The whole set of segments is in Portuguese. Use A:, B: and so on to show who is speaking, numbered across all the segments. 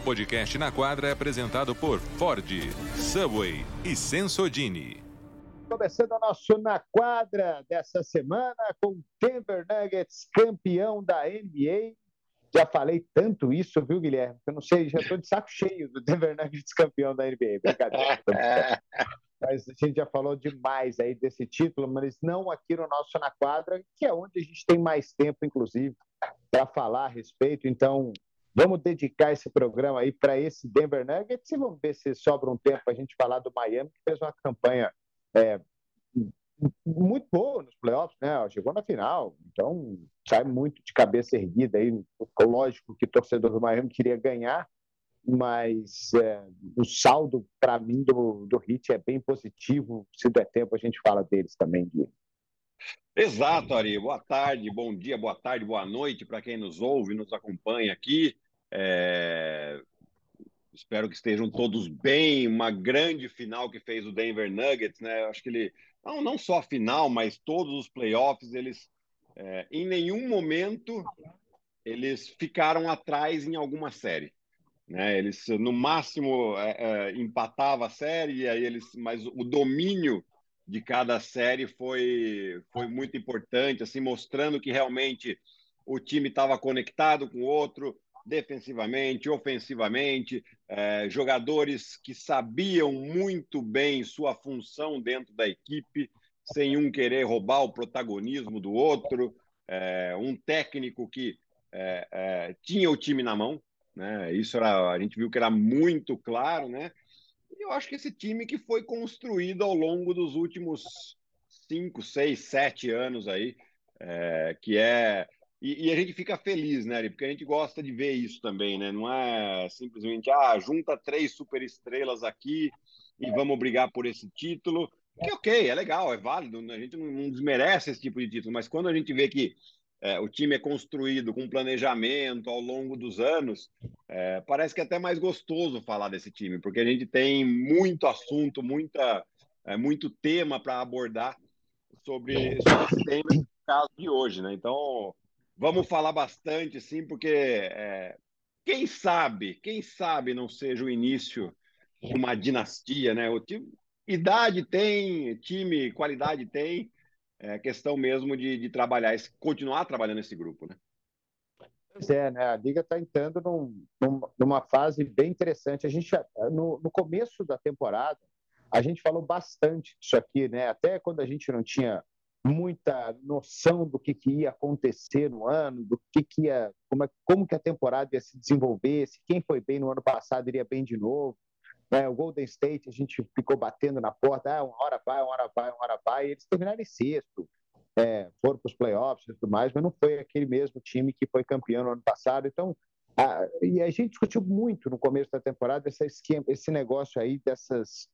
A: O podcast Na Quadra é apresentado por Ford, Subway e Sensodini.
B: Começando o nosso Na Quadra dessa semana com Denver Nuggets, campeão da NBA. Já falei tanto isso, viu, Guilherme? Eu não sei, já estou de saco cheio do Denver Nuggets campeão da NBA. Brincadeira. mas a gente já falou demais aí desse título, mas não aqui no nosso Na Quadra, que é onde a gente tem mais tempo, inclusive, para falar a respeito. Então, Vamos dedicar esse programa aí para esse Denver Nuggets e vamos ver se sobra um tempo para a gente falar do Miami, que fez uma campanha é, muito boa nos playoffs, né? Chegou na final, então sai muito de cabeça erguida aí. Lógico que o torcedor do Miami queria ganhar, mas é, o saldo para mim do, do Hit é bem positivo. Se der tempo, a gente fala deles também, Gui.
C: Exato, Ari. Boa tarde, bom dia, boa tarde, boa noite para quem nos ouve, nos acompanha aqui. É... Espero que estejam todos bem. Uma grande final que fez o Denver Nuggets, né? Acho que ele não, não só a final, mas todos os playoffs, eles é, em nenhum momento eles ficaram atrás em alguma série. Né? Eles no máximo é, é, empatava a série, aí eles, mas o domínio de cada série foi, foi muito importante, assim, mostrando que realmente o time estava conectado com o outro, defensivamente, ofensivamente, é, jogadores que sabiam muito bem sua função dentro da equipe, sem um querer roubar o protagonismo do outro, é, um técnico que é, tinha o time na mão, né? Isso era, a gente viu que era muito claro, né? eu acho que esse time que foi construído ao longo dos últimos cinco, seis, sete anos aí, que é. E, e, a gente fica feliz, né, porque a gente gosta de ver isso também, né? Não é simplesmente, ah, junta três superestrelas aqui e vamos brigar por esse título. Que ok, é legal, é válido, a gente não, não desmerece esse tipo de título, mas quando a gente vê que é, o time é construído com planejamento ao longo dos anos, é, parece que é até mais gostoso falar desse time, porque a gente tem muito assunto, muita, é, muito tema para abordar sobre, sobre esse tema, caso de hoje, né? Então, vamos falar bastante, sim, porque é, quem sabe, quem sabe não seja o início de uma dinastia, né? O time, idade tem, time, qualidade tem, é questão mesmo de, de trabalhar, continuar trabalhando esse grupo, né?
B: Pois é, né? A Liga está entrando num, numa fase bem interessante. A gente, no, no, começo da temporada, a gente falou bastante disso aqui, né? Até quando a gente não tinha muita noção do que, que ia acontecer no ano, do que, que ia, como, é, como que a temporada ia se desenvolver, se quem foi bem no ano passado iria bem de novo. Né? O Golden State, a gente ficou batendo na porta, ah, uma hora vai, uma hora vai, uma hora vai, e eles terminaram em sexto, é, foram para os playoffs e tudo mais, mas não foi aquele mesmo time que foi campeão no ano passado. Então, a, e a gente discutiu muito no começo da temporada esse, esquema, esse negócio aí dessas.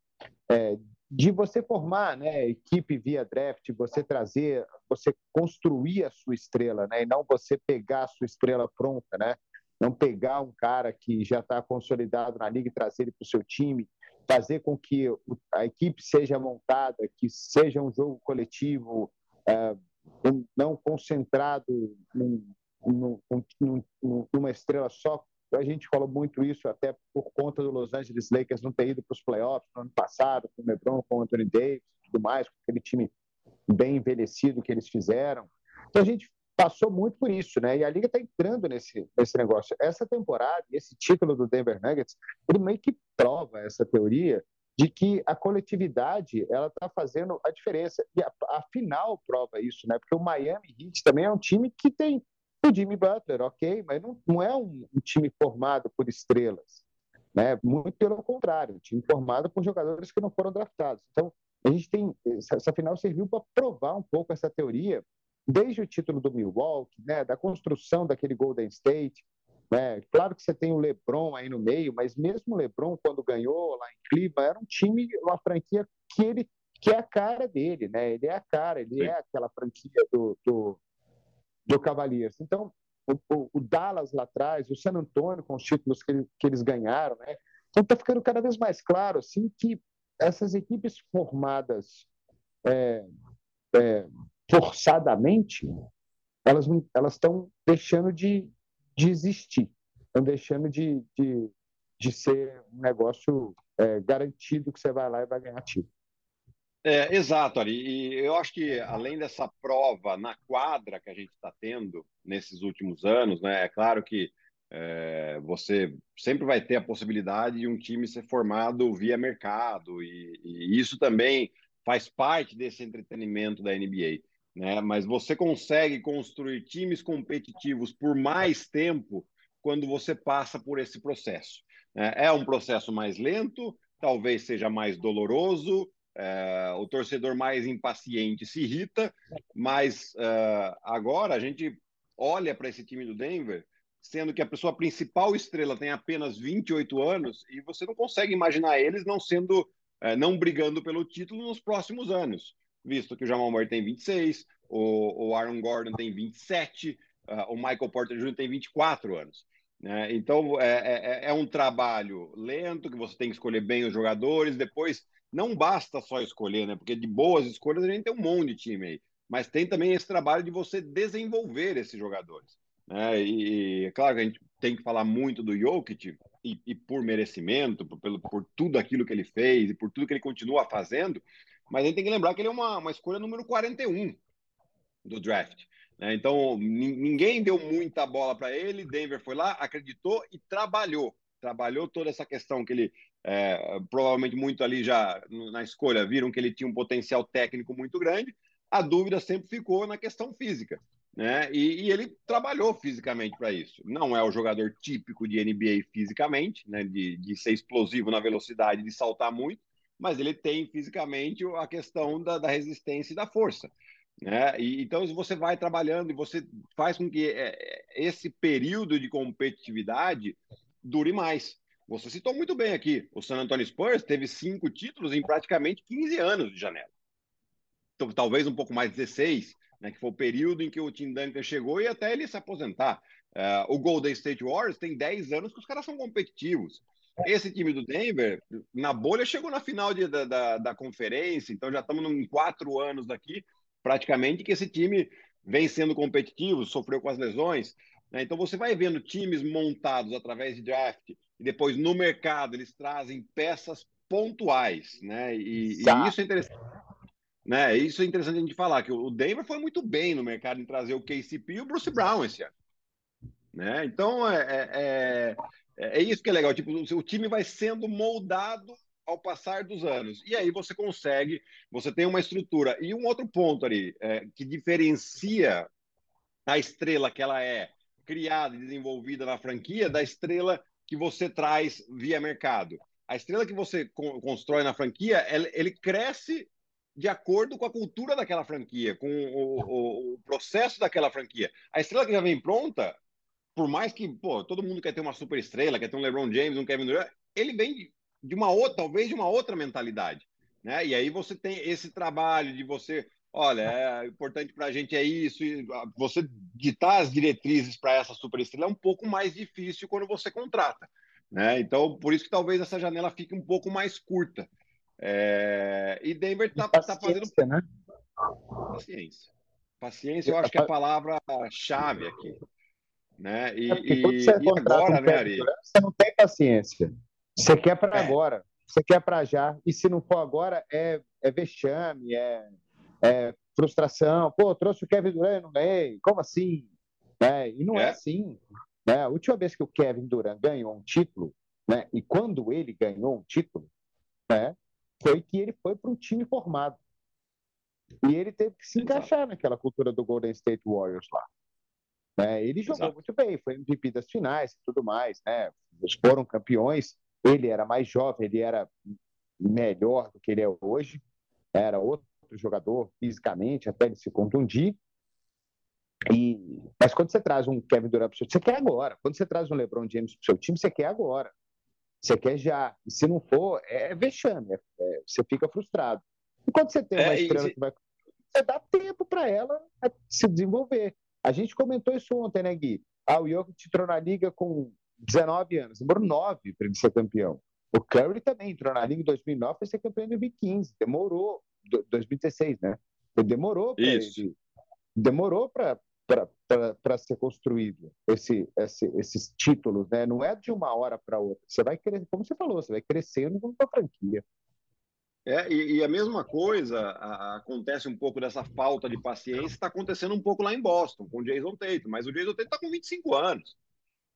B: É, de você formar né, equipe via draft, você trazer, você construir a sua estrela, né, e não você pegar a sua estrela pronta, né? não pegar um cara que já está consolidado na liga e trazer ele para o seu time, fazer com que a equipe seja montada, que seja um jogo coletivo, é, não concentrado num, num, num, numa estrela só. A gente falou muito isso até por conta do Los Angeles Lakers não ter ido para os playoffs no ano passado, com o LeBron, com o Anthony Davis e tudo mais, com aquele time bem envelhecido que eles fizeram. Então a gente passou muito por isso, né? E a liga está entrando nesse, nesse negócio. Essa temporada, esse título do Denver Nuggets, ele meio que prova essa teoria de que a coletividade ela está fazendo a diferença. E a, a, final prova isso, né? Porque o Miami Heat também é um time que tem o Jimmy Butler, ok, mas não, não é um, um time formado por estrelas, né? Muito pelo contrário, um time formado por jogadores que não foram draftados. Então a gente tem essa, final serviu para provar um pouco essa teoria desde o título do Milwaukee, né, da construção daquele Golden State. Né? Claro que você tem o LeBron aí no meio, mas mesmo o LeBron, quando ganhou lá em Cleveland, era um time, uma franquia que ele que é a cara dele, né? Ele é a cara, ele Sim. é aquela franquia do, do, do Cavaliers. Então, o, o, Dallas lá atrás, o San Antonio com os títulos que, que eles ganharam, né? Então, está ficando cada vez mais claro, assim, que essas equipes formadas é, é, forçadamente, elas elas estão deixando de, de existir, estão deixando de, de, de ser um negócio é, garantido que você vai lá e vai ganhar título.
C: É, exato, Ari. E eu acho que além dessa prova na quadra que a gente está tendo nesses últimos anos, né, é claro que é, você sempre vai ter a possibilidade de um time ser formado via mercado, e, e isso também faz parte desse entretenimento da NBA. Né? Mas você consegue construir times competitivos por mais tempo quando você passa por esse processo. Né? É um processo mais lento, talvez seja mais doloroso, é, o torcedor mais impaciente se irrita, mas uh, agora a gente olha para esse time do Denver, sendo que a pessoa principal estrela tem apenas 28 anos, e você não consegue imaginar eles não sendo, uh, não brigando pelo título nos próximos anos, visto que o Jamal Murray tem 26, o, o Aaron Gordon tem 27, uh, o Michael Porter Jr. tem 24 anos. Né? Então é, é, é um trabalho lento que você tem que escolher bem os jogadores, depois não basta só escolher, né? Porque de boas escolhas a gente tem um monte de time aí. Mas tem também esse trabalho de você desenvolver esses jogadores. Né? E é claro que a gente tem que falar muito do Jokic, e, e por merecimento, por, pelo, por tudo aquilo que ele fez e por tudo que ele continua fazendo, mas a gente tem que lembrar que ele é uma, uma escolha número 41 do draft. Né? Então, ninguém deu muita bola para ele, Denver foi lá, acreditou e trabalhou. Trabalhou toda essa questão que ele é, provavelmente muito ali já na escolha viram que ele tinha um potencial técnico muito grande. A dúvida sempre ficou na questão física. Né? E, e ele trabalhou fisicamente para isso. Não é o jogador típico de NBA fisicamente, né? de, de ser explosivo na velocidade, de saltar muito, mas ele tem fisicamente a questão da, da resistência e da força. Né? E, então, você vai trabalhando e você faz com que é, é, esse período de competitividade dure mais. Você citou muito bem aqui, o San Antonio Spurs teve cinco títulos em praticamente 15 anos de janela. Então, talvez um pouco mais 16, né, que foi o período em que o Tim Duncan chegou e até ele se aposentar. Uh, o Golden State Warriors tem 10 anos que os caras são competitivos. Esse time do Denver, na bolha, chegou na final de, da, da, da, conferência, então já estamos em quatro anos daqui, praticamente, que esse time vem sendo competitivo, sofreu com as lesões. Né? Então você vai vendo times montados através de draft e depois no mercado eles trazem peças pontuais, né? E, e, isso é interessante. Né? Isso é interessante a gente falar que o Denver foi muito bem no mercado em trazer o KCP e o Bruce Brown esse ano. Né? Então é, é, é, é isso que é legal. Tipo, o time vai sendo moldado ao passar dos anos. E aí você consegue, você tem uma estrutura. E um outro ponto ali é, que diferencia a estrela que ela é criada e desenvolvida na franquia da estrela que você traz via mercado. A estrela que você constrói na franquia, ele, cresce de acordo com a cultura daquela franquia, com o, o, o, processo daquela franquia. A estrela que já vem pronta, por mais que pô, todo mundo quer ter uma super estrela, quer ter um LeBron James, um Kevin Durant, ele vem de uma outra, talvez de uma outra mentalidade. Né? E aí você tem esse trabalho de você olha, é importante para a gente é isso. E você ditar as diretrizes para essa superestrela é um pouco mais difícil quando você contrata. Né? Então, por isso que talvez essa janela fique um pouco mais curta. É... E Denver está tá fazendo. Né? Paciência. Paciência, eu acho que é a palavra-chave aqui. Né? E, é e,
B: e agora, né, Ari? Você não tem paciência. Você quer para é. agora. Você quer para já. E se não for agora, é, é vexame, é, é, frustração. Pô, trouxe o Kevin Durant, não ganhei. Como assim? É, e não é, é assim. Né? A última vez que o Kevin Durant ganhou um título, né? e quando ele ganhou um título, né? foi que ele foi para um time formado. E ele teve que se encaixar naquela cultura do Golden State Warriors lá. Né? Ele jogou Exato. muito bem, foi MVP das finais e tudo mais. Né? Eles foram campeões. Ele era mais jovem, ele era melhor do que ele é hoje. Era outro outro jogador fisicamente, até ele se contundir. E, mas quando você traz um Kevin Durant para o seu time, você quer agora. Quando você traz um LeBron James para o seu time, você quer agora. Você quer já. E se não for, é vexame. É, é, você fica frustrado. E quando você tem uma é, estrela que vai. Você dá tempo para ela se desenvolver. A gente comentou isso ontem, né, Gui? Ah, o Jokic entrou na liga com 19 anos, demorou 9 para ele ser campeão. O Curry também entrou na liga em 2009 para ser campeão em 2015. Demorou. 2016, né? Ele demorou para demorou para ser construído esse, esse, esses títulos, né? Não é de uma hora para outra. Você vai crescer, como você falou, você vai crescendo com a franquia.
C: É, e, e, a mesma coisa a, acontece um pouco dessa falta de paciência, está acontecendo um pouco lá em Boston, com o Jason Tatum, mas o Jason Tatum está com 25 anos,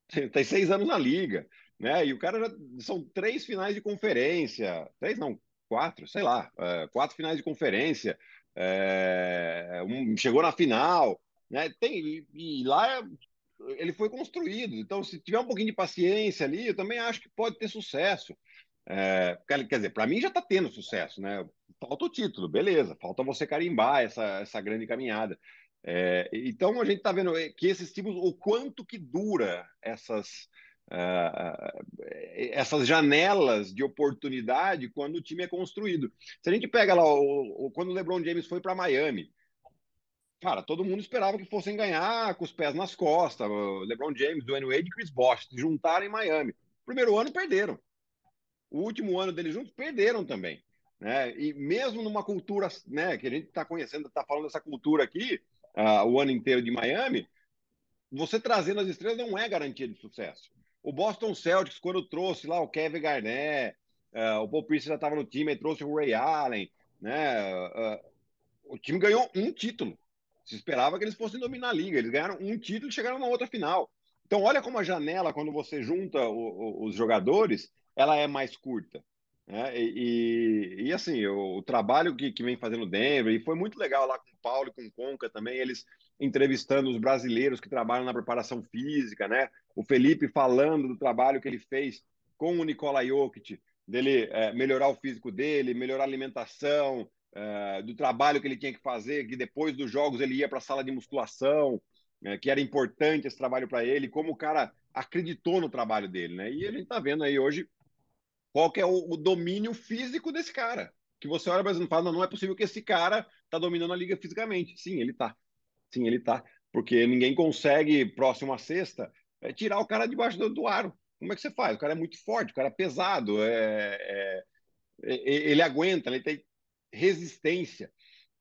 C: tem seis anos na liga, né? E o cara já, são três finais de conferência, três não, quatro, sei lá, é, quatro finais de conferência, é, um, chegou na final, né? Tem, e, e lá ele foi construído, então se tiver um pouquinho de paciência ali, eu também acho que pode ter sucesso. É, quer dizer, para mim já está tendo sucesso, né? Falta o título, beleza, falta você carimbar essa, essa grande caminhada. É, então a gente está vendo que esses tipos, o quanto que dura essas, essas janelas de oportunidade quando o time é construído. Se a gente pega lá o, o quando o LeBron James foi para Miami, cara, todo mundo esperava que fossem ganhar com os pés nas costas. O LeBron James, Dwayne Wade e Chris Bosh se juntaram em Miami. Primeiro ano perderam o último ano deles juntos, perderam também. Né? E mesmo numa cultura né, que a gente está conhecendo, está falando dessa cultura aqui, uh, o ano inteiro de Miami, você trazendo as estrelas não é garantia de sucesso. O Boston Celtics, quando trouxe lá o Kevin Garnett, uh, o Paul Pierce já estava no time, trouxe o Ray Allen, né? Uh, o time ganhou um título. Se esperava que eles fossem dominar a liga. Eles ganharam um título e chegaram na outra final. Então, olha como a janela, quando você junta o, o, os jogadores, ela é mais curta. Né? E, e, e, assim, o, o trabalho que, que, vem fazendo Denver, e foi muito legal lá com o Paulo e com o Conca também, eles entrevistando os brasileiros que trabalham na preparação física, né? O Felipe falando do trabalho que ele fez com o Nikola Jokic, dele é, melhorar o físico dele, melhorar a alimentação, é, do trabalho que ele tinha que fazer, que depois dos jogos ele ia para a sala de musculação, é, que era importante esse trabalho para ele, como o cara acreditou no trabalho dele, né? E gente está vendo aí hoje qual que é o, o, domínio físico desse cara. Que você olha e fala, não, não é possível que esse cara está dominando a liga fisicamente. Sim, ele está. Sim, ele está. Porque ninguém consegue, próximo à sexta, é, tirar o cara debaixo do, do, aro. Como é que você faz? O cara é muito forte, o cara é pesado, é, é, ele aguenta, ele tem resistência.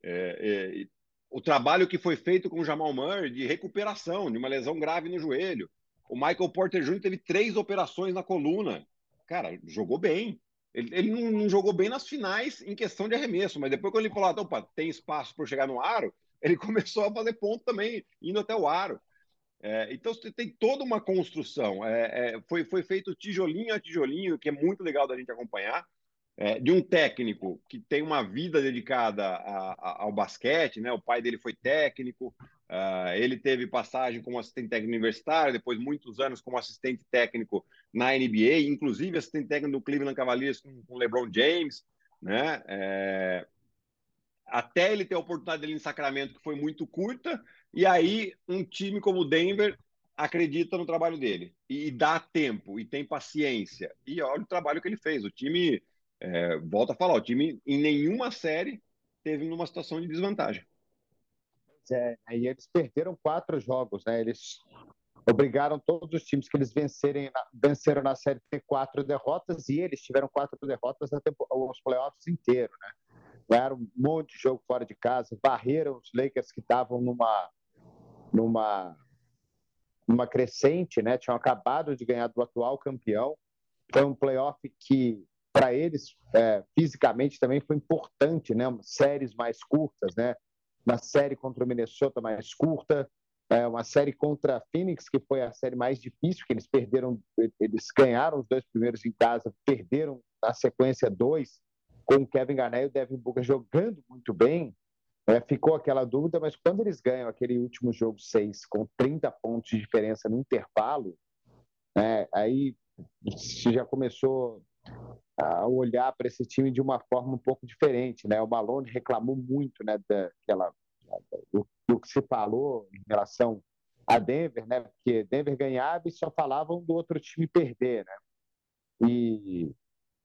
C: É, é, o trabalho que foi feito com o Jamal Murray de recuperação de uma lesão grave no joelho. O Michael Porter Jr. teve três operações na coluna cara, jogou bem. Ele, ele não, não, jogou bem nas finais em questão de arremesso, mas depois quando ele falou, ah, opa, tem espaço para chegar no aro, ele começou a fazer ponto também, indo até o aro. É, então você tem toda uma construção. É, é, foi, foi feito tijolinho a tijolinho, que é muito legal da gente acompanhar, é, de um técnico que tem uma vida dedicada a, a, ao basquete, né? O pai dele foi técnico, Uh, ele teve passagem como assistente técnico universitário, depois muitos anos como assistente técnico na NBA, inclusive assistente técnico do Cleveland Cavaliers com, com LeBron James, né? Até ele ter a oportunidade dele em Sacramento, que foi muito curta, e aí um time como o Denver acredita no trabalho dele e, dá tempo e tem paciência. E olha o trabalho que ele fez. O time, é, volta a falar, o time em nenhuma série teve numa situação de desvantagem
B: é, e eles perderam quatro jogos, né? Eles obrigaram todos os times que eles vencerem, venceram na série ter quatro derrotas e eles tiveram quatro derrotas tempo, os playoffs inteiros, né? Ganharam um monte de jogo fora de casa, barreram os Lakers que estavam numa numa numa crescente, né? Tinham acabado de ganhar do atual campeão. Foi um playoff que para eles é, fisicamente também foi importante, né? Séries mais curtas, né? uma série contra o Minnesota mais curta, é, uma série contra a Phoenix, que foi a série mais difícil, que eles perderam, eles ganharam os dois primeiros em casa, perderam na sequência dois, com o Kevin Garnett e o Devin Booker jogando muito bem, é, ficou aquela dúvida, mas quando eles ganham aquele último jogo seis, com 30 pontos de diferença no intervalo, né, aí já começou a olhar para esse time de uma forma um pouco diferente, né? O Malone reclamou muito, né, daquela do, do, que se falou em relação a Denver, né? Porque Denver ganhava e só falavam do outro time perder, né? E,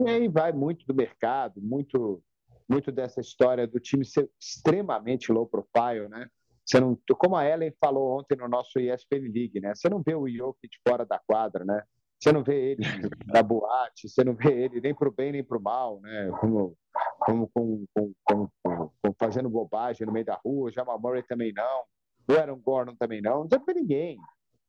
B: e aí vai muito do mercado, muito muito dessa história do time ser extremamente low profile, né? Você não, como a Ellen falou ontem no nosso ESPN League, né? Você não vê o Jokic fora da quadra, né? Você não vê ele na boate, você não vê ele nem para o bem nem para o mal, né? Como, como, com, com, com, fazendo bobagem no meio da rua, já Murray também não. o Aaron Gordon também não, não tem para ninguém.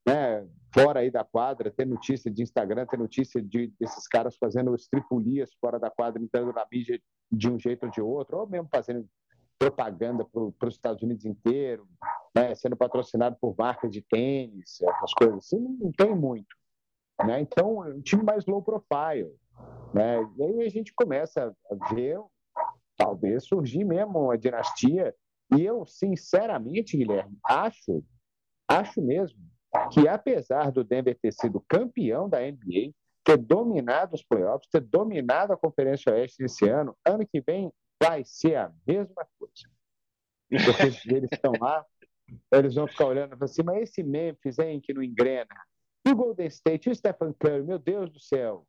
B: Né? Fora aí da quadra, ter notícia de Instagram, ter notícia de, desses caras fazendo estripulias fora da quadra, entrando na mídia de um jeito ou de outro, ou mesmo fazendo propaganda para os Estados Unidos inteiro, né? sendo patrocinado por marcas de tênis, essas coisas assim, não, não tem muito. Né? Então, é um time mais low profile. Né? E aí a gente começa a ver, talvez, surgir mesmo uma dinastia. E eu, sinceramente, Guilherme, acho, acho mesmo, que apesar do Denver ter sido campeão da NBA, ter dominado os playoffs, ter dominado a Conferência Oeste esse ano, ano que vem vai ser a mesma coisa. Porque eles estão lá, eles vão ficar olhando para cima, esse Memphis, hein, que não engrena. E o Golden State, e o Stephen Curry, meu Deus do céu.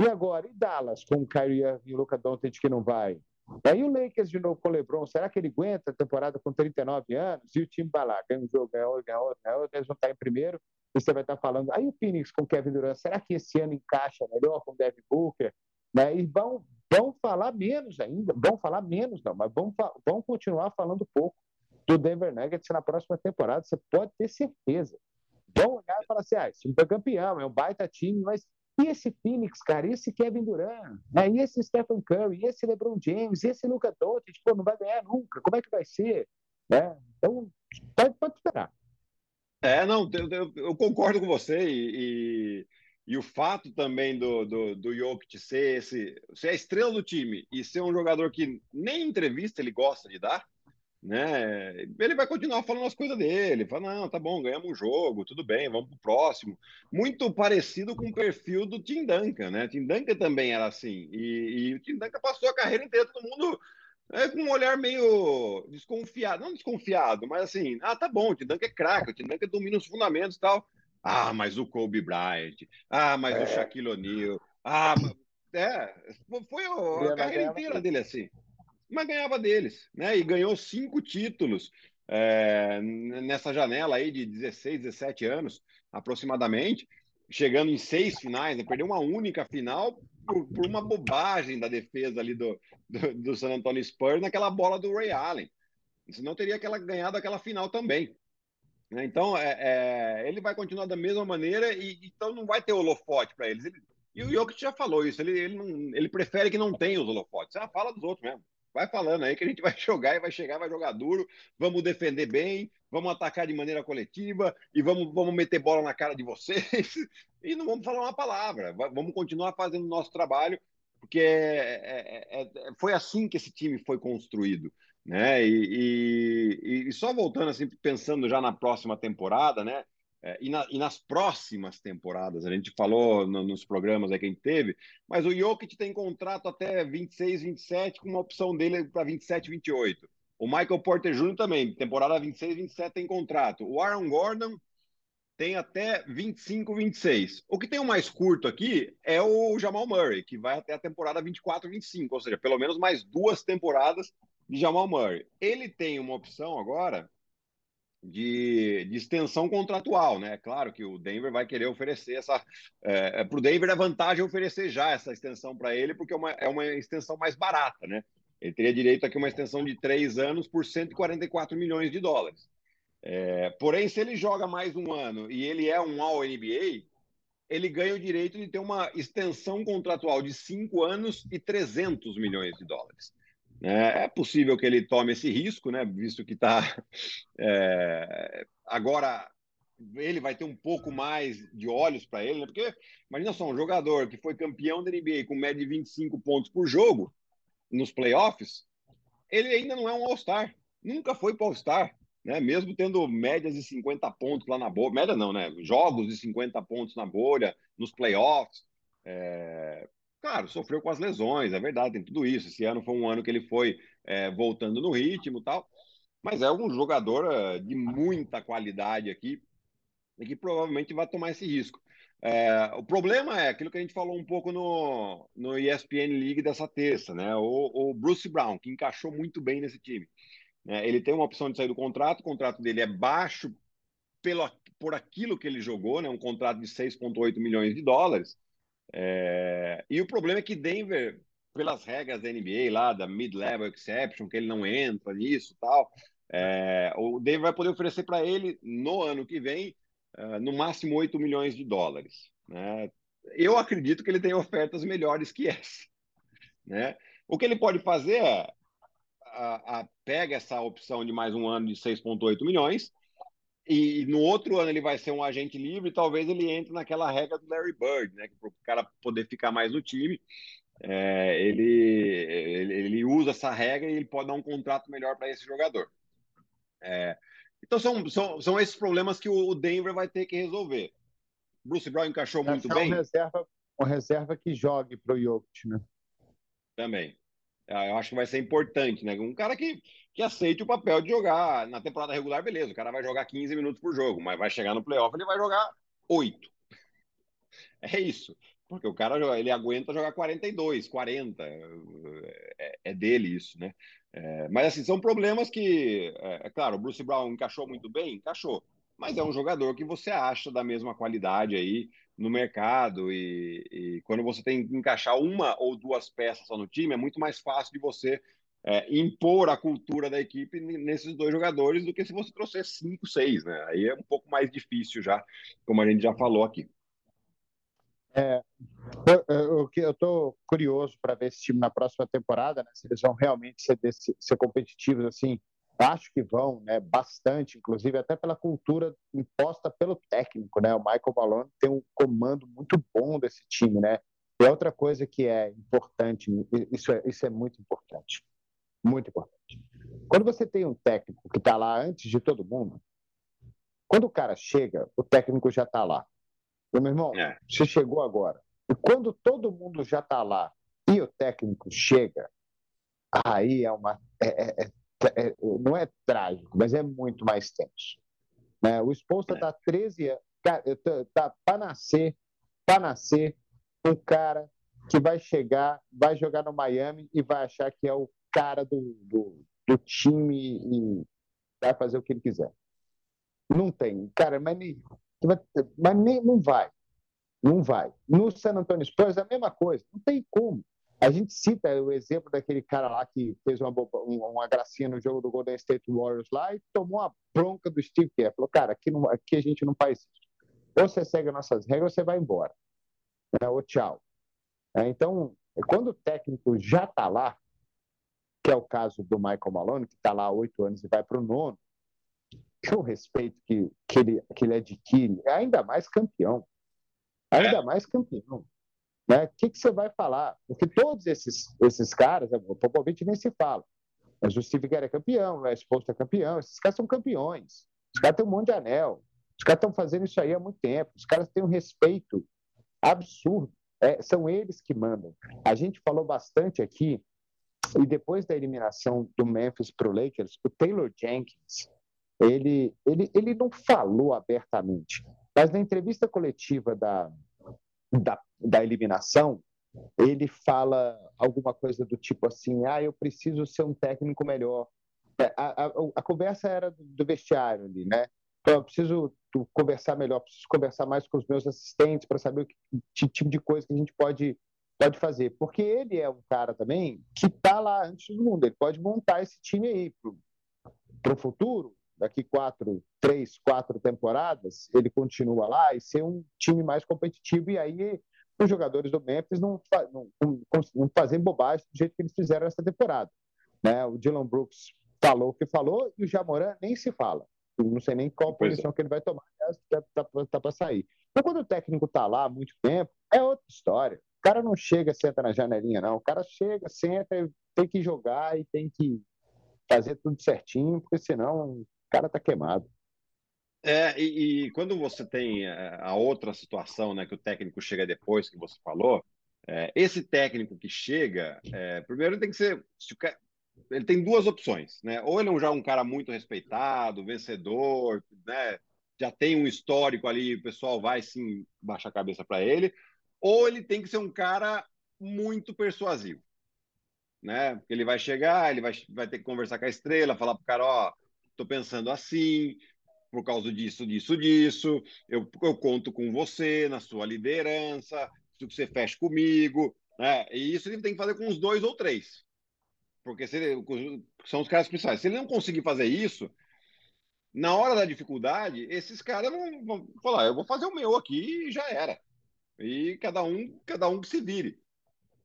B: E agora, e Dallas com o Kyrie e o Luca Doncic que não vai? Aí o Lakers de novo com o LeBron, será que ele aguenta a temporada com 39 anos? E o time vai lá, ganha um jogo, ganha outro, ganha outro, ganha outro, eles vão estar em primeiro, e você vai estar falando. Aí o Phoenix com o Kevin Durant, será que esse ano encaixa melhor com o Devin Booker? Né? E vão, vão falar menos ainda, vão falar menos não, mas vão, vão continuar falando pouco do Denver Nuggets na próxima temporada, você pode ter certeza. Vão olhar e falar assim, ah, esse time foi campeão, é um baita time, mas e esse Phoenix, cara, e esse Kevin Durant, né? e esse Stephen Curry, e esse LeBron James, e esse Luca Doncic, pô, não vai ganhar nunca, como é que vai ser? Né? Então, pode, pode esperar.
C: É, não, eu, eu concordo com você e, e, e, o fato também do, do, do Jokic ser, esse, ser a estrela do time e ser um jogador que nem entrevista ele gosta de dar, né? Ele vai continuar falando as coisas dele, fala, não, tá bom, ganhamos um jogo, tudo bem, vamos pro próximo. Muito parecido com o perfil do Tim Duncan, né? Tim Duncan também era assim, e, e o Tim Duncan passou a carreira inteira, todo mundo é, com um olhar meio desconfiado, não desconfiado, mas assim, ah, tá bom, o Tim Duncan é craque, o Tim Duncan domina os fundamentos e tal. Ah, mas o Kobe Bryant, ah, mas é. o Shaquille O'Neal, ah, é, foi a carreira inteira dele assim mas ganhava deles, né? E ganhou cinco títulos é, nessa janela aí de 16, 17 anos, aproximadamente, chegando em seis finais, né? Perdeu uma única final por, por, uma bobagem da defesa ali do, do, do, San Antonio Spurs naquela bola do Ray Allen. Senão teria aquela, ganhado aquela final também. Né? Então, é, é, ele vai continuar da mesma maneira e então não vai ter holofote para eles. Ele, e o Jokic já falou isso, ele, ele, não, ele prefere que não tenha os holofotes. Ah, fala dos outros mesmo vai falando aí que a gente vai jogar e vai chegar, vai jogar duro, vamos defender bem, vamos atacar de maneira coletiva e vamos, vamos meter bola na cara de vocês e não vamos falar uma palavra, vamos continuar fazendo o nosso trabalho, porque é, é, é, foi assim que esse time foi construído. Né? E, e, e só voltando assim, pensando já na próxima temporada, né? É, e, na, e, nas próximas temporadas, a gente falou no, nos programas que a gente teve, mas o Jokic tem contrato até 26, 27, com uma opção dele para 27, 28. O Michael Porter Jr. também, temporada 26, 27 tem contrato. O Aaron Gordon tem até 25, 26. O que tem o mais curto aqui é o Jamal Murray, que vai até a temporada 24, 25, ou seja, pelo menos mais duas temporadas de Jamal Murray. Ele tem uma opção agora de, de, extensão contratual, né? Claro que o Denver vai querer oferecer essa. É, é para o Denver é vantagem oferecer já essa extensão para ele, porque é uma, é uma extensão mais barata, né? Ele teria direito aqui a uma extensão de três anos por 144 milhões de dólares. É, porém, se ele joga mais um ano e ele é um All-NBA, ele ganha o direito de ter uma extensão contratual de cinco anos e 300 milhões de dólares. É, é possível que ele tome esse risco, né? Visto que está é, agora ele vai ter um pouco mais de olhos para ele, né? Porque imagina só, um jogador que foi campeão da NBA com média de 25 pontos por jogo nos playoffs, ele ainda não é um All-Star. Nunca foi para All-Star, né? Mesmo tendo médias de 50 pontos lá na bolha, média não, né? Jogos de 50 pontos na bolha, nos playoffs. É... Claro, sofreu com as lesões, é verdade, tem tudo isso. Esse ano foi um ano que ele foi é, voltando no ritmo e tal, mas é um jogador uh, de muita qualidade aqui e que provavelmente vai tomar esse risco. É, o problema é aquilo que a gente falou um pouco no, no ESPN League dessa terça, né? O, o Bruce Brown, que encaixou muito bem nesse time. É, ele tem uma opção de sair do contrato, o contrato dele é baixo pelo, por aquilo que ele jogou, né? Um contrato de 6,8 milhões de dólares. É... E o problema é que Denver, pelas regras da NBA lá, da mid-level exception, que ele não entra nisso tal, É, o Denver vai poder oferecer para ele, no ano que vem, uh, no máximo 8 milhões de dólares. Né? Eu acredito que ele tem ofertas melhores que essa. Né? O que ele pode fazer é a, a, pega essa opção de mais um ano de 6,8 milhões e no outro ano ele vai ser um agente livre, talvez ele entre naquela regra do Larry Bird, né? Para o cara poder ficar mais no time. É, ele, ele, ele, usa essa regra e ele pode dar um contrato melhor para esse jogador. É, então são, são, são esses problemas que o Denver vai ter que resolver. Bruce Brown encaixou muito bem.
B: Uma reserva, uma reserva que jogue para o Jokic, né?
C: Também. É, eu acho que vai ser importante, né? Um cara que, que aceite o papel de jogar na temporada regular, beleza. O cara vai jogar 15 minutos por jogo, mas vai chegar no playoff, ele vai jogar 8. É isso. Porque o cara ele aguenta jogar 42, 40. É, é dele isso, né? É, mas assim, são problemas que, é, é, claro, o Bruce Brown encaixou muito bem, encaixou. Mas é um jogador que você acha da mesma qualidade aí no mercado e, e, quando você tem que encaixar uma ou duas peças só no time, é muito mais fácil de você é, impor a cultura da equipe nesses dois jogadores do que se você trouxer cinco, seis, né? Aí é um pouco mais difícil já, como a gente já falou aqui.
B: É, eu estou curioso para ver esse time na próxima temporada, né? Se eles vão realmente ser, desse, ser competitivos assim Acho que vão, né, bastante, inclusive até pela cultura imposta pelo técnico, né? O Michael Malone tem um comando muito bom desse time, né? E outra coisa que é importante, isso é, isso é muito importante, muito importante. Quando você tem um técnico que está lá antes de todo mundo, quando o cara chega, o técnico já está lá. meu irmão, é. você chegou agora. E quando todo mundo já está lá e o técnico chega, aí é uma é, é, é, não é trágico, mas é muito mais tenso. Né? O Spolstra está 13 anos, tá para nascer, para nascer um cara que vai chegar, vai jogar no Miami e vai achar que é o cara do, do, do time e vai fazer o que ele quiser. Não tem, cara, mas, nem, mas nem, não vai. Não vai. No San Antonio Spurs é a mesma coisa. Não tem como. A gente cita o exemplo daquele cara lá que fez uma, uma gracinha no jogo do Golden State Warriors lá e tomou uma bronca do Steve Kerr. Falou, cara, aqui, não, aqui a gente não faz isso. Ou você segue nossas regras ou você vai embora. É, ou tchau. É, então, quando o técnico já está lá, que é o caso do Michael Malone, que está lá há oito anos e vai para o nono, o respeito que, que, ele, que ele adquire, é ainda mais campeão. Ainda mais campeão. Né? O que, que você vai falar? Porque todos esses, esses caras, o Popovich nem se fala. Mas o Steve é campeão, o Exposto é campeão, esses caras são campeões. Os caras têm um monte de anel. Os caras estão fazendo isso aí há muito tempo. Os caras têm um respeito absurdo. É, são eles que mandam. A gente falou bastante aqui, e depois da eliminação do Memphis para o Lakers, o Taylor Jenkins, ele, ele, ele não falou abertamente, mas na entrevista coletiva da, da, da eliminação, ele fala alguma coisa do tipo assim: ah, eu preciso ser um técnico melhor. É, a, a, a conversa era do vestiário ali, né? Então, eu preciso conversar melhor, preciso conversar mais com os meus assistentes para saber que, tipo de coisa que a gente pode, pode fazer. Porque ele é um cara também que está lá antes do mundo, ele pode montar esse time aí para o futuro daqui quatro, três, quatro temporadas, ele continua lá e ser um time mais competitivo. E aí os jogadores do Memphis não, não, não, não fazem bobagem do jeito que eles fizeram essa temporada. Né? O Dylan Brooks falou o que falou e o Jamoran nem se fala. Eu não sei nem qual pois posição é. que ele vai tomar, está tá, tá para sair. Então, quando o técnico está lá há muito tempo, é outra história. O cara não chega, senta na janelinha, não. O cara chega, senta, tem que jogar e tem que fazer tudo certinho, porque senão cara tá queimado.
C: É, e, e, quando você tem é, a outra situação, né, que o técnico chega depois, que você falou, é, esse técnico que chega, é, primeiro ele tem que ser. Ele tem duas opções, né? Ou ele é já um cara muito respeitado, vencedor, né? Já tem um histórico ali, o pessoal vai sim baixar a cabeça para ele, ou ele tem que ser um cara muito persuasivo, né? Porque ele vai chegar, ele vai, vai ter que conversar com a estrela, falar pro cara, ó, estou pensando assim, por causa disso, disso, disso, eu, eu conto com você na sua liderança, se você fecha comigo, né? E isso ele tem que fazer com uns dois ou três. Porque ele, são os caras principais. Se ele não conseguir fazer isso, na hora da dificuldade, esses caras vão, vão falar: eu vou fazer o meu aqui e já era. E cada um, cada um que se vire,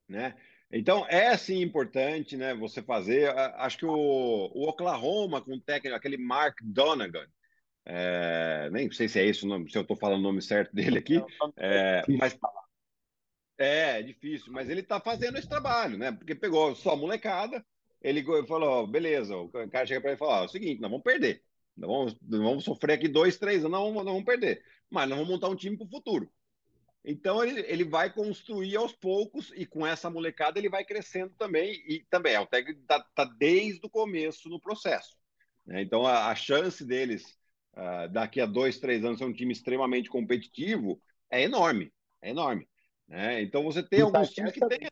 C: né? Então é sim importante, né? Você fazer. Acho que o, o Oklahoma com o técnico, aquele Mark Donegan, é, nem sei se é esse o nome, se eu estou falando o nome certo dele aqui, é, mas é, é difícil, mas ele está fazendo esse trabalho, né? Porque pegou só a molecada, ele falou, beleza, o cara chega para ele e fala, é o seguinte, nós vamos perder, nós vamos, nós vamos sofrer aqui dois, três anos, não, não vamos perder, mas nós vamos montar um time para o futuro. Então ele, ele vai construir aos poucos e com essa molecada ele vai crescendo também e também é o técnico está tá desde o começo no processo. Né? Então a, a, chance deles uh, daqui a dois, três anos ser um time extremamente competitivo é enorme, é enorme. Né? Então você tem alguns times que tem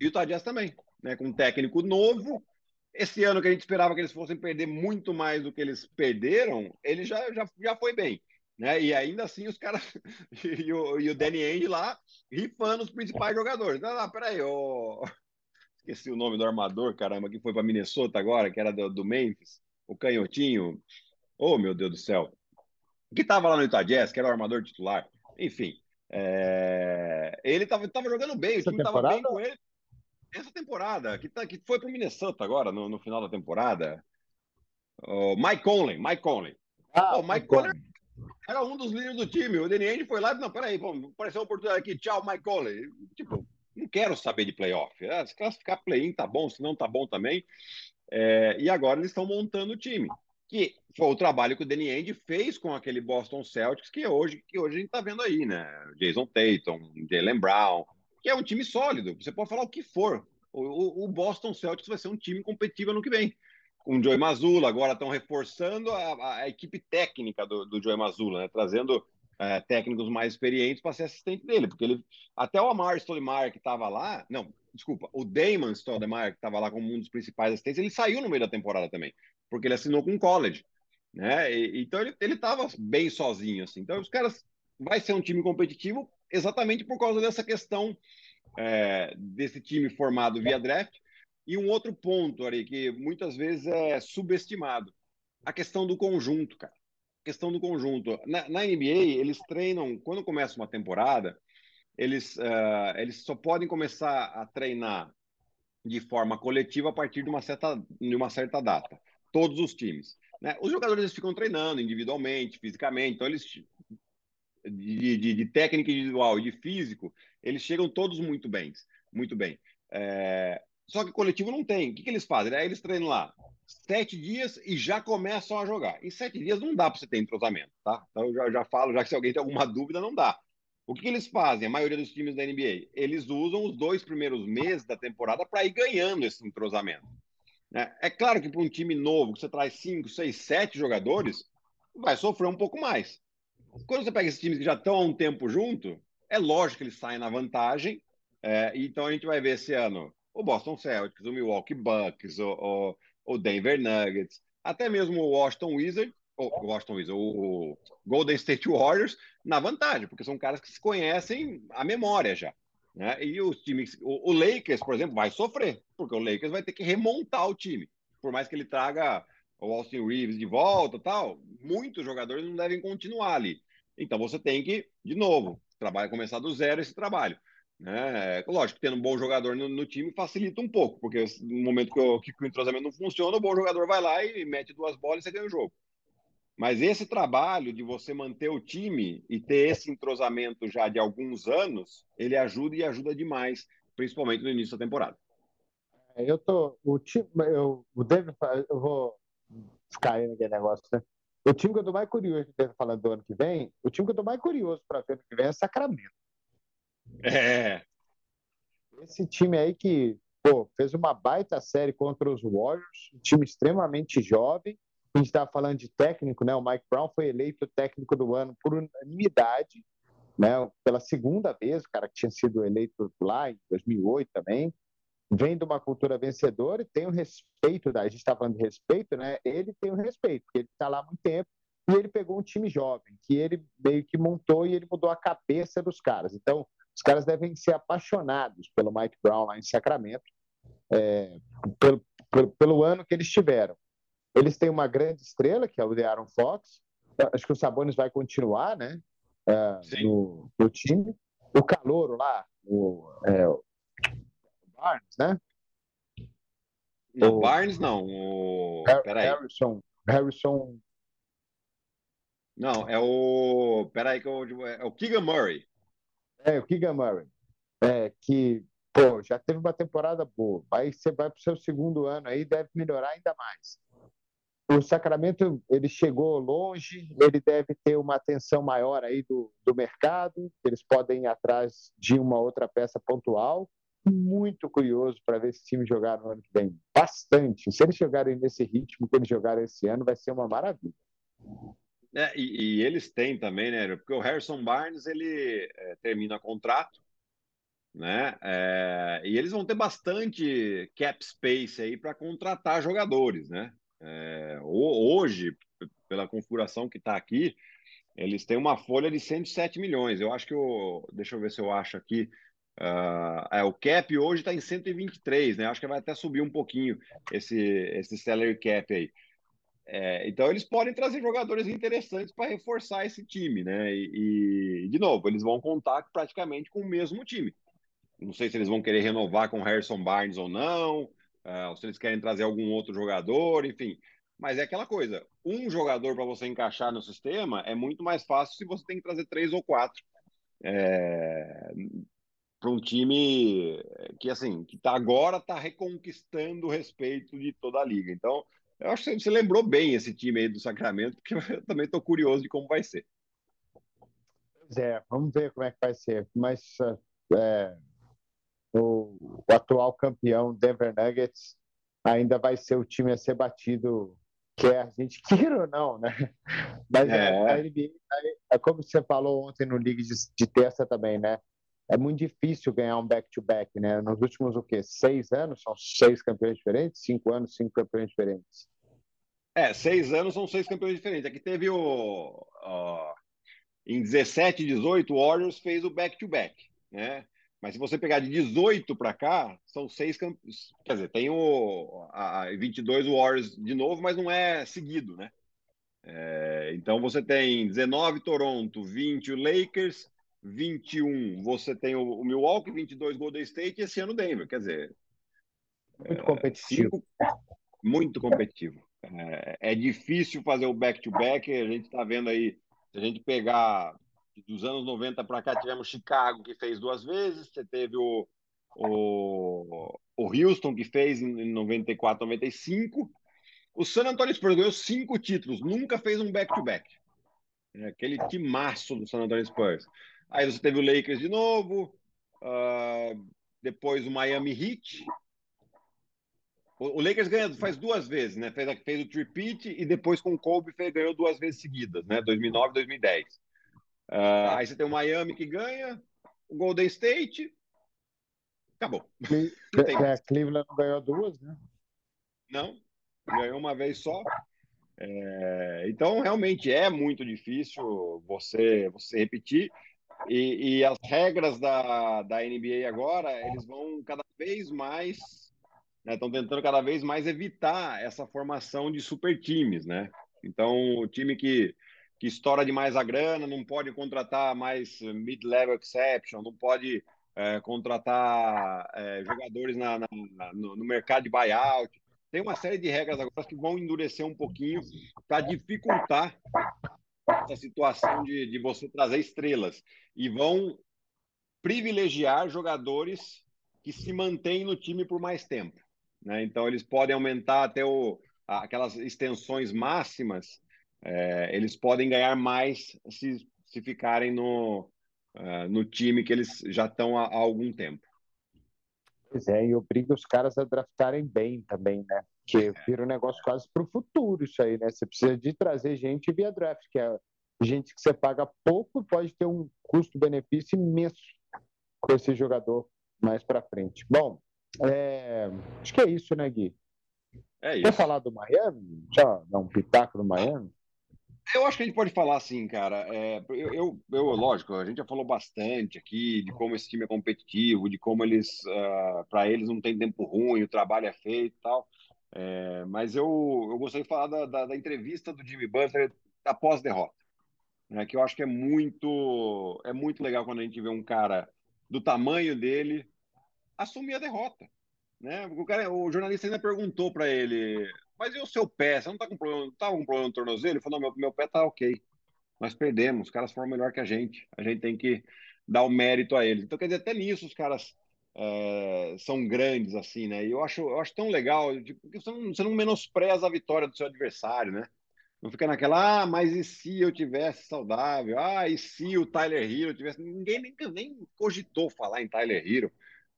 C: e o Tadias também, né? Com um técnico novo. Esse ano que a gente esperava que eles fossem perder muito mais do que eles perderam, ele já, já, já foi bem. Né? E ainda assim os caras e, o, e o Danny Ainge lá rifando os principais jogadores. Não, não, peraí, ô... esqueci o nome do armador, caramba, que foi para Minnesota agora, que era do, do, Memphis, o canhotinho. Oh, meu Deus do céu. Que estava lá no Utah Jazz, que era o armador titular. Enfim, é... ele estava tava jogando bem, Essa o time estava bem com ele. Essa temporada, que, tá, que foi para o Minnesota agora, no, no, final da temporada. Oh, Mike Conley, Mike Conley. Ah, oh, Mike Conley era um dos líderes do time. O Danny foi lá e não, peraí, vamos, apareceu uma oportunidade aqui, tchau, Mike Conley. Tipo, não quero saber de playoff. É, se classificar play-in tá bom, se não tá bom também. É, e agora eles estão montando o time. Que foi o trabalho que o Danny Ainge fez com aquele Boston Celtics, que hoje, que hoje a gente está vendo aí, né? Jason Tatum, Jalen Brown, que é um time sólido. Você pode falar o que for. O, o, Boston Celtics vai ser um time competitivo ano que vem com o Joey Mazzulla, agora estão reforçando a, a, equipe técnica do, do Joey Mazzulla, né? trazendo é, técnicos mais experientes para ser assistente dele, porque ele até o Amar Stoudemire que estava lá, não, desculpa, o Damon Stoudemire que estava lá como um dos principais assistentes, ele saiu no meio da temporada também, porque ele assinou com o college, né? E, então ele ele estava bem sozinho assim. Então os caras vai ser um time competitivo exatamente por causa dessa questão é, desse time formado via draft e um outro ponto, Ari, que muitas vezes é subestimado, a questão do conjunto, cara. A questão do conjunto. Na, na NBA, eles treinam, quando começa uma temporada, eles, uh, eles só podem começar a treinar de forma coletiva a partir de uma certa, de uma certa data. Todos os times. Né? Os jogadores ficam treinando individualmente, fisicamente, então eles de, de, de, técnica individual e de físico, eles chegam todos muito bem, muito bem. É, só que coletivo não tem. O que, que eles fazem? Aí eles treinam lá sete dias e já começam a jogar. Em sete dias não dá para você ter entrosamento, tá? Então eu já, já, falo, já que se alguém tem alguma dúvida, não dá. O que, que eles fazem? A maioria dos times da NBA, eles usam os dois primeiros meses da temporada para ir ganhando esse entrosamento. Né? É claro que para um time novo, que você traz cinco, seis, sete jogadores, vai sofrer um pouco mais. Quando você pega esses times que já estão há um tempo junto, é lógico que eles saem na vantagem. É, então a gente vai ver esse ano o Boston Celtics, o Milwaukee Bucks, o, o, o Denver Nuggets, até mesmo o Washington Wizards, o Washington Wizards, o, Golden State Warriors na vantagem, porque são caras que se conhecem a memória já. Né? E os times, o, o, Lakers, por exemplo, vai sofrer, porque o Lakers vai ter que remontar o time. Por mais que ele traga o Austin Reeves de volta tal, muitos jogadores não devem continuar ali. Então você tem que, de novo, trabalho, começar do zero esse trabalho. Né? Lógico, tendo um bom jogador no, no, time facilita um pouco, porque no momento que o, que o entrosamento não funciona, o bom jogador vai lá e mete duas bolas e você ganha o jogo. Mas esse trabalho de você manter o time e ter esse entrosamento já de alguns anos, ele ajuda e ajuda demais, principalmente no início da temporada.
B: É, eu tô. O time. Eu, o David, eu vou ficar aí naquele negócio, né? O time que eu tô mais curioso, falando do ano que vem, o time que eu tô mais curioso para ver ano que vem é Sacramento.
C: É.
B: Esse time aí que pô, fez uma baita série contra os Warriors, um time extremamente jovem. A gente estava falando de técnico, né? O Mike Brown foi eleito técnico do ano por unanimidade, né? Pela segunda vez, o cara que tinha sido eleito lá em 2008 também. Vem de uma cultura vencedora e tem o respeito da. A gente está falando de respeito, né? Ele tem o respeito, porque ele está lá há muito tempo e ele pegou um time jovem, que ele meio que montou e ele mudou a cabeça dos caras. Então, os caras devem ser apaixonados pelo Mike Brown lá em Sacramento. é, pelo, pelo, pelo, ano que eles tiveram. Eles têm uma grande estrela, que é o Aaron Fox. Acho que o Sabonis vai continuar, né? Uh, no, no, time. O Calouro lá, o, é, o Barnes, né?
C: Não, o, Barnes não. O...
B: Harrison. Harrison.
C: Não, é o. Peraí, que eu... é o Keegan Murray.
B: É, o Keegan Murray. É, que, pô, já teve uma temporada boa. Aí você vai para o seu segundo ano aí, deve melhorar ainda mais. O Sacramento, ele chegou longe, ele deve ter uma atenção maior aí do, do mercado, eles podem ir atrás de uma outra peça pontual. Muito curioso para ver esse time jogar no ano que vem. Bastante. Se eles jogarem nesse ritmo que eles jogaram esse ano, vai ser uma maravilha.
C: É, e, e, eles têm também, né? Porque o Harrison Barnes ele é, termina contrato, né? É, e eles vão ter bastante cap space aí para contratar jogadores, né? É, hoje, pela configuração que está aqui, eles têm uma folha de 107 milhões. Eu acho que o. Deixa eu ver se eu acho aqui. Uh, é, o cap hoje está em 123, né? Acho que vai até subir um pouquinho esse, esse salary cap aí. É, então eles podem trazer jogadores interessantes para reforçar esse time, né? E, e, de novo, eles vão contar praticamente com o mesmo time. Não sei se eles vão querer renovar com Harrison Barnes ou não, uh, ou se eles querem trazer algum outro jogador, enfim. Mas é aquela coisa: um jogador para você encaixar no sistema é muito mais fácil se você tem que trazer três ou quatro. É, para um time que assim que tá, agora está reconquistando o respeito de toda a liga. Então eu acho que você lembrou bem esse time aí do Sacramento, porque eu também estou curioso de como vai ser.
B: Pois é, vamos ver como é que vai ser. Mas é, o, o, atual campeão Denver Nuggets ainda vai ser o time a ser batido, quer a gente queira ou não, né? Mas é. a, a NBA, é como você falou ontem no League de, de terça também, né? É muito difícil ganhar um back-to-back, -back, né? Nos últimos, o quê? Seis anos são seis campeões diferentes? Cinco anos, cinco campeões diferentes.
C: É, seis anos são seis campeões diferentes. Aqui teve o... em 17 e 18, o Warriors fez o back-to-back, -back, né? Mas se você pegar de 18 para cá, são seis campeões. Quer dizer, tem o a 22 o Warriors de novo, mas não é seguido, né? É, então você tem 19 Toronto, 20 o Lakers, 21 você tem o, Milwaukee, 22 Golden State e esse ano Denver. Quer dizer.
B: Muito é, competitivo. Cinco,
C: muito competitivo. É, é, difícil fazer o back-to-back. -back. A gente está vendo aí, se a gente pegar dos anos 90 para cá, tivemos Chicago, que fez duas vezes, você teve o, o, o Houston, que fez em 94, 95. O San Antonio Spurs ganhou cinco títulos, nunca fez um back-to-back. -back. É aquele timaço do San Antonio Spurs. Aí você teve o Lakers de novo, uh, depois o Miami Heat. O, o, Lakers ganha, faz duas vezes, né? Fez, fez o tripit e depois com o Kobe fez, ganhou duas vezes seguidas, né? 2009 e 2010. Uh, aí você tem o Miami que ganha, o Golden State. Acabou.
B: É, Cleveland não ganhou duas, né?
C: Não, ganhou uma vez só. É, então, realmente é muito difícil você, você repetir. E, e, as regras da, da NBA agora, eles vão cada vez mais, estão né, tentando cada vez mais evitar essa formação de super times, né? Então, o time que, que estoura demais a grana não pode contratar mais mid-level exception, não pode é, contratar é, jogadores na, na, na, no, mercado de buyout. Tem uma série de regras agora que vão endurecer um pouquinho para dificultar essa situação de, de você trazer estrelas e vão privilegiar jogadores que se mantêm no time por mais tempo. Né? Então, eles podem aumentar até o, aquelas extensões máximas, é, eles podem ganhar mais se, se ficarem no, uh, no time que eles já estão há, há algum tempo.
B: Pois é, e obriga os caras a draftarem bem também, né? Porque vira um negócio quase para o futuro isso aí, né? Você precisa de trazer gente via draft, que é gente que você paga pouco pode ter um custo-benefício imenso com esse jogador mais para frente. Bom, é... acho que é isso, né, Gui? É isso. Quer falar do Miami? Já dar um pitaco do Miami?
C: Eu acho que a gente pode falar assim, cara. É, eu, eu, eu, lógico, a gente já falou bastante aqui de como esse time é competitivo, de como eles, uh, ah, para eles não tem tempo ruim, o trabalho é feito e tal. É, mas eu, eu gostaria de falar da, da, da entrevista do Jimmy Butler após derrota, né, que eu acho que é muito, é muito legal quando a gente vê um cara do tamanho dele assumir a derrota. Né? O, cara, o jornalista ainda perguntou para ele: Mas e o seu pé? Você não está com problema, tá com problema no tornozelo? Ele falou: Não, meu, meu pé está ok. Nós perdemos, os caras foram melhor que a gente. A gente tem que dar o mérito a eles. Então, quer dizer, até nisso os caras é, são grandes, assim, né? E eu acho, eu acho tão legal, tipo, porque você não, você não menospreza a vitória do seu adversário, né? Não fica naquela, ah, mas e se eu tivesse saudável? Ah, e se o Tyler Hero tivesse. Ninguém nem, nem cogitou falar em Tyler Hero.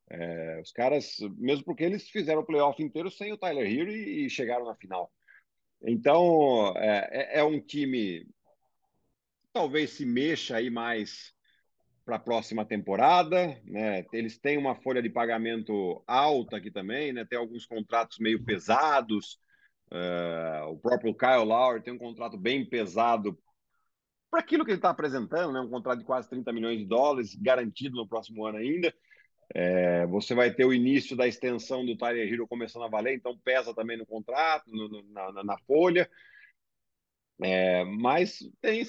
C: É, os caras, mesmo porque eles fizeram o playoff inteiro sem o Tyler Hero e, e chegaram na final. Então, é, é, é um time talvez se mexa aí mais para a próxima temporada, né? Eles têm uma folha de pagamento alta aqui também, né? Tem alguns contratos meio pesados. Uh, o próprio Kyle Lowry tem um contrato bem pesado para aquilo que ele está apresentando, né? Um contrato de quase 30 milhões de dólares, garantido no próximo ano ainda. É, você vai ter o início da extensão do Tyler Hero começando a valer, então pesa também no contrato, no, no, na, na, folha. É, mas tem,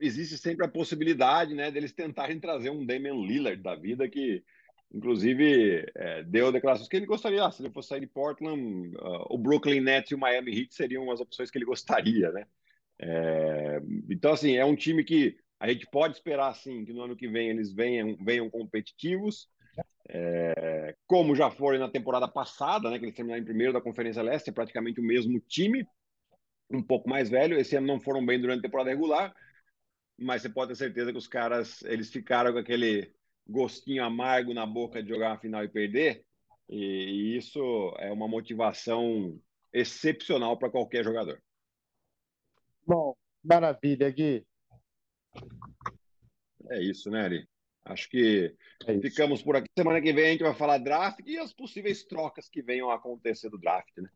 C: existe sempre a possibilidade né, deles tentarem trazer um Damian Lillard da vida que, inclusive, é, deu declarações que ele gostaria. Ah, se ele fosse sair de Portland, uh, o Brooklyn Nets e o Miami Heat seriam as opções que ele gostaria, né? É, então, assim, é um time que a gente pode esperar, assim, que no ano que vem eles venham, venham competitivos, é, como já foram na temporada passada, né, que eles terminaram em primeiro da Conferência Leste, é praticamente o mesmo time, um pouco mais velho. Esse ano não foram bem durante a temporada regular, mas você pode ter certeza que os caras eles ficaram com aquele gostinho amargo na boca de jogar uma final e perder, e, e isso é uma motivação excepcional para qualquer jogador.
B: Bom, maravilha, Gui.
C: É isso, né, Ari? Acho que é ficamos por aqui. Semana que vem a gente vai falar draft e as possíveis trocas que venham a acontecer do draft, né?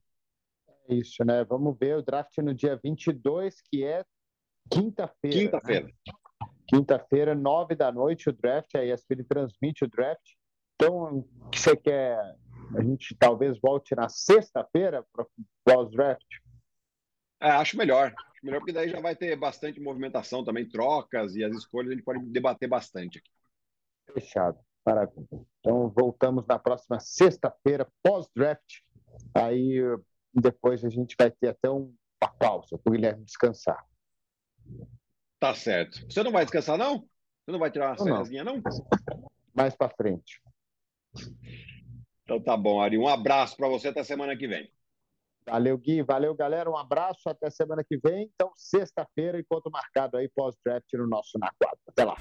B: É isso, né? Vamos ver o draft no dia 22, que é Quinta-feira.
C: Quinta-feira. Né?
B: Quinta-feira, nove da noite, o draft. A ESPN transmite o draft. Então, o que você quer? A gente talvez volte na sexta-feira para pós-draft?
C: É, acho melhor. Acho melhor porque daí já vai ter bastante movimentação também, trocas e as escolhas a gente pode debater bastante aqui.
B: Fechado. Maravilha. Então, voltamos na próxima sexta-feira, pós-draft. Aí depois a gente vai ter até uma pausa para o Guilherme descansar.
C: Tá certo. Você não vai descansar, não? Você não vai tirar uma fériasinha, não?
B: Mais para frente.
C: Então tá bom, Ari. Um abraço para você até semana que vem.
B: Valeu, Gui. Valeu, galera. Um abraço. Até semana que vem. Então, sexta-feira, enquanto marcado aí pós-draft no nosso Na Quadra. Até lá.